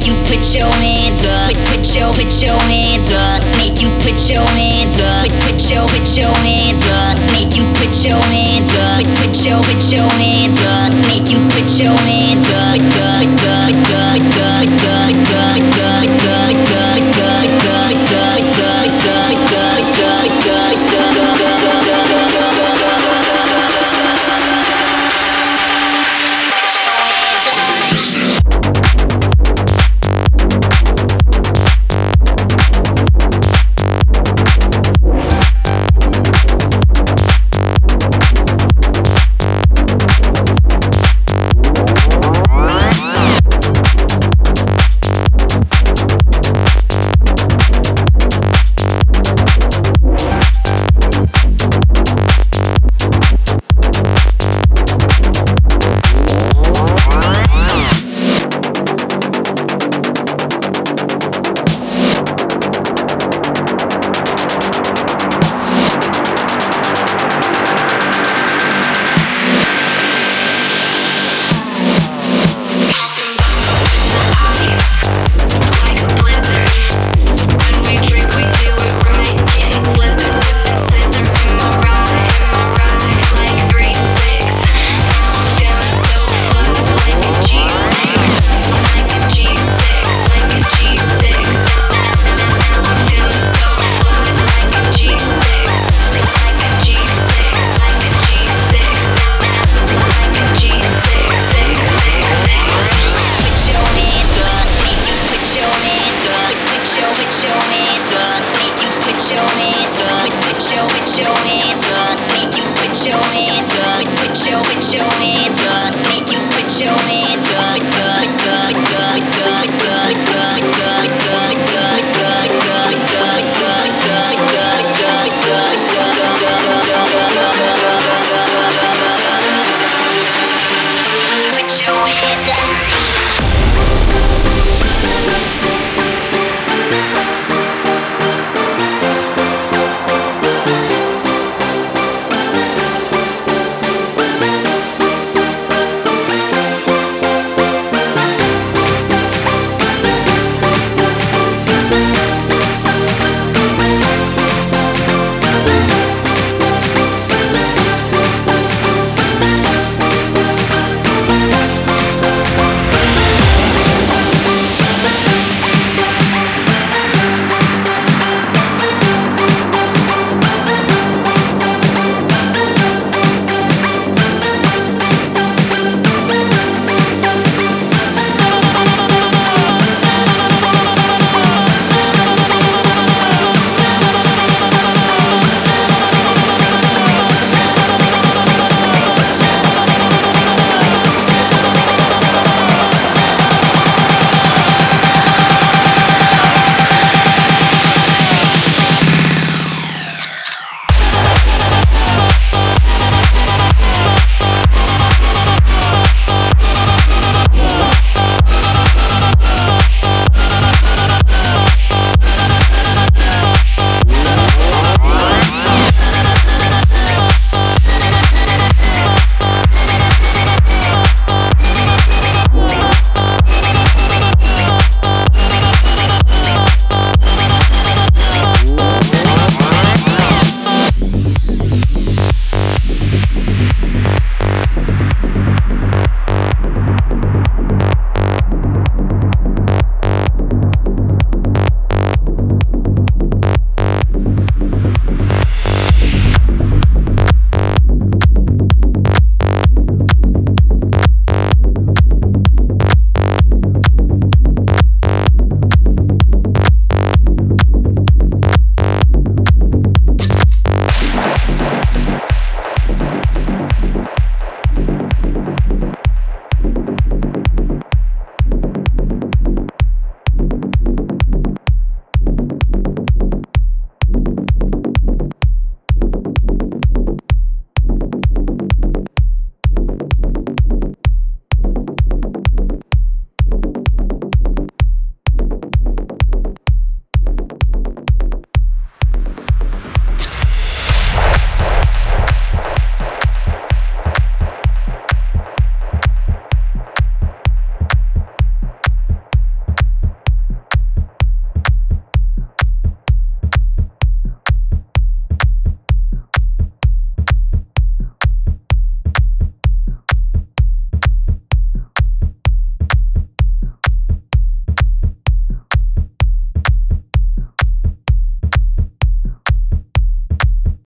make you put your hands up. Put, your put your hands up. Make you put your hands up. Put, your put your hands up. Make you put your hands up. Put your put your hands up. Make you put your hands up. up, put your, put your hands up, make you put your hands up, put your, put your hands up, make you put your hands up, put, put, put, put, put, put, put, put, put, put, put, put, put, put, put, put,